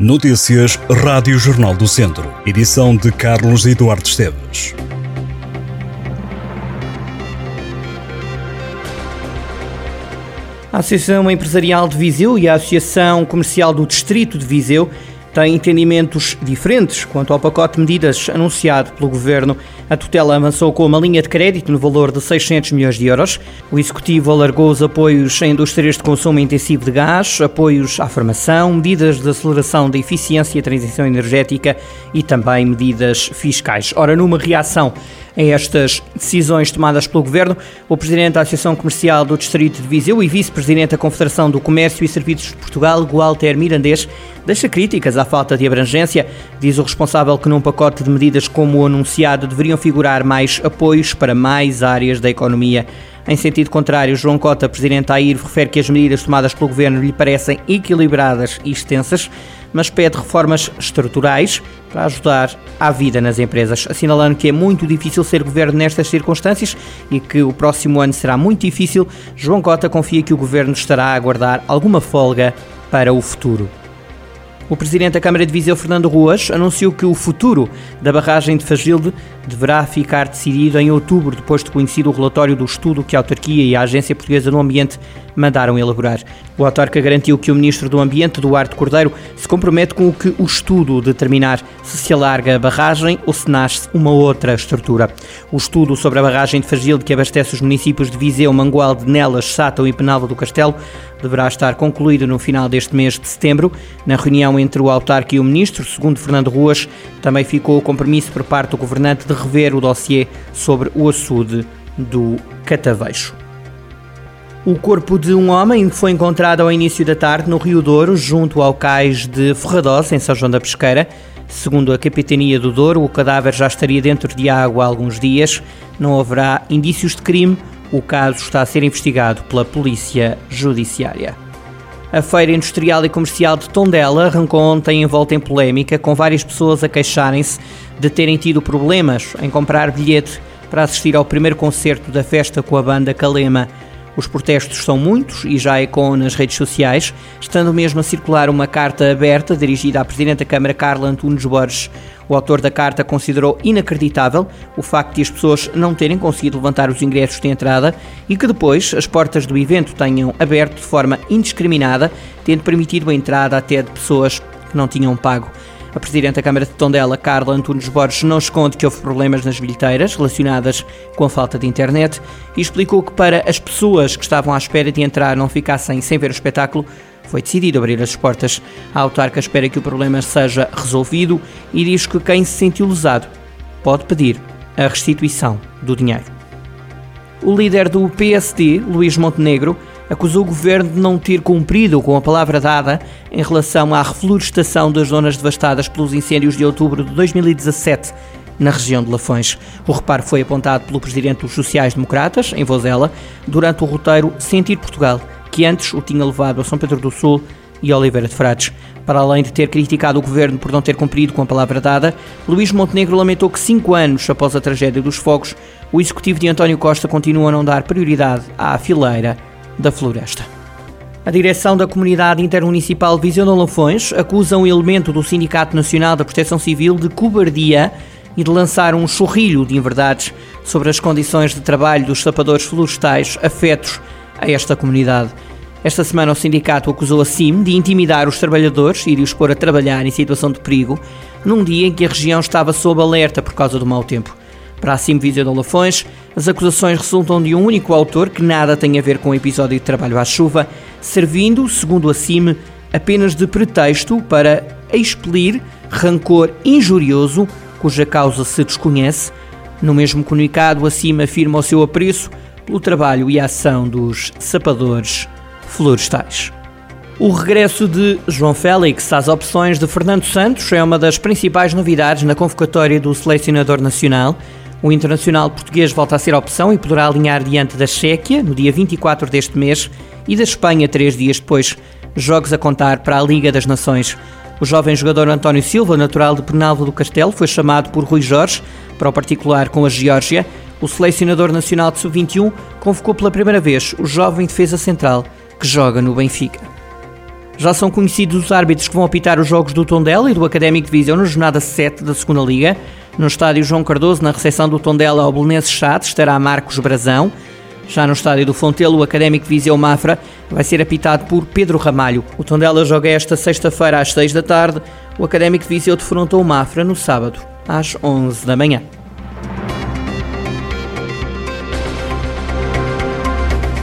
Notícias Rádio Jornal do Centro. Edição de Carlos Eduardo Esteves. A Associação Empresarial de Viseu e a Associação Comercial do Distrito de Viseu têm entendimentos diferentes quanto ao pacote de medidas anunciado pelo Governo. A tutela avançou com uma linha de crédito no valor de 600 milhões de euros. O Executivo alargou os apoios a indústrias de consumo intensivo de gás, apoios à formação, medidas de aceleração da eficiência e transição energética e também medidas fiscais. Ora, numa reação a estas decisões tomadas pelo Governo, o Presidente da Associação Comercial do Distrito de Viseu e Vice-Presidente da Confederação do Comércio e Serviços de Portugal, Gualter Mirandês, deixa críticas à falta de abrangência. Diz o responsável que num pacote de medidas como o anunciado deveriam figurar mais apoios para mais áreas da economia. Em sentido contrário, João Cota, presidente da AIR, refere que as medidas tomadas pelo governo lhe parecem equilibradas e extensas, mas pede reformas estruturais para ajudar à vida nas empresas, assinalando que é muito difícil ser governo nestas circunstâncias e que o próximo ano será muito difícil. João Cota confia que o governo estará a aguardar alguma folga para o futuro. O presidente da Câmara de Viseu, Fernando Ruas, anunciou que o futuro da barragem de Fagilde deverá ficar decidido em outubro, depois de conhecido o relatório do estudo que a autarquia e a Agência Portuguesa do Ambiente mandaram elaborar. O autarca garantiu que o ministro do Ambiente, Duarte Cordeiro, se compromete com o que o estudo determinar se se alarga a barragem ou se nasce uma outra estrutura. O estudo sobre a barragem de Fagilde, que abastece os municípios de Viseu, Mangualde, Nelas, Sátão e Penalva do Castelo, deverá estar concluído no final deste mês de setembro. Na reunião entre o autarca e o ministro, segundo Fernando Ruas, também ficou o compromisso por parte do governante de rever o dossiê sobre o açude do Cataveixo. O corpo de um homem foi encontrado ao início da tarde no Rio Douro, junto ao cais de Ferradoz, em São João da Pesqueira. Segundo a Capitania do Douro, o cadáver já estaria dentro de água há alguns dias. Não haverá indícios de crime. O caso está a ser investigado pela Polícia Judiciária. A Feira Industrial e Comercial de Tondela arrancou ontem em volta em polémica, com várias pessoas a queixarem-se de terem tido problemas em comprar bilhete para assistir ao primeiro concerto da festa com a banda Calema. Os protestos são muitos e já ecoam nas redes sociais, estando mesmo a circular uma carta aberta dirigida à Presidente da Câmara Carla Antunes Borges. O autor da carta considerou inacreditável o facto de as pessoas não terem conseguido levantar os ingressos de entrada e que depois as portas do evento tenham aberto de forma indiscriminada, tendo permitido a entrada até de pessoas que não tinham pago. A Presidente da Câmara de Tondela, Carla Antunes Borges, não esconde que houve problemas nas bilheteiras relacionadas com a falta de internet e explicou que para as pessoas que estavam à espera de entrar não ficassem sem ver o espetáculo, foi decidido abrir as portas. A autarca espera que o problema seja resolvido e diz que quem se sentiu lesado pode pedir a restituição do dinheiro. O líder do PSD, Luís Montenegro, acusou o governo de não ter cumprido com a palavra dada em relação à reflorestação das zonas devastadas pelos incêndios de outubro de 2017 na região de Lafões. O reparo foi apontado pelo presidente dos sociais-democratas, em Vozela, durante o roteiro Sentir Portugal, que antes o tinha levado a São Pedro do Sul e Oliveira de Frades. Para além de ter criticado o governo por não ter cumprido com a palavra dada, Luís Montenegro lamentou que cinco anos após a tragédia dos fogos, o executivo de António Costa continua a não dar prioridade à fileira da floresta. A direção da Comunidade Intermunicipal Viseu de Lafões acusa um elemento do Sindicato Nacional da Proteção Civil de cobardia e de lançar um chorrilho de inverdades sobre as condições de trabalho dos sapadores florestais afetos a esta comunidade. Esta semana o sindicato acusou a CIM de intimidar os trabalhadores e de os pôr a trabalhar em situação de perigo, num dia em que a região estava sob alerta por causa do mau tempo. Para a CIM Viseu de Lafões, as acusações resultam de um único autor que nada tem a ver com o episódio de trabalho à chuva, servindo, segundo a CIM, apenas de pretexto para expelir rancor injurioso cuja causa se desconhece. No mesmo comunicado, a CIM afirma o seu apreço pelo trabalho e a ação dos sapadores florestais. O regresso de João Félix às opções de Fernando Santos é uma das principais novidades na convocatória do selecionador nacional. O internacional português volta a ser opção e poderá alinhar diante da Chequia no dia 24 deste mês e da Espanha três dias depois. Jogos a contar para a Liga das Nações. O jovem jogador António Silva, natural de Penalva do Castelo, foi chamado por Rui Jorge para o particular com a Geórgia. O selecionador nacional de sub-21 convocou pela primeira vez o jovem defesa central que joga no Benfica. Já são conhecidos os árbitros que vão apitar os jogos do Tondela e do Académico de Viseu na jornada 7 da segunda Liga. No estádio João Cardoso, na recepção do Tondela ao Belenenses Chate, estará Marcos Brazão. Já no estádio do Fontelo, o Académico de Viseu Mafra vai ser apitado por Pedro Ramalho. O Tondela joga esta sexta-feira às 6 da tarde. O Académico de Viseu defronta o Mafra no sábado, às 11 da manhã.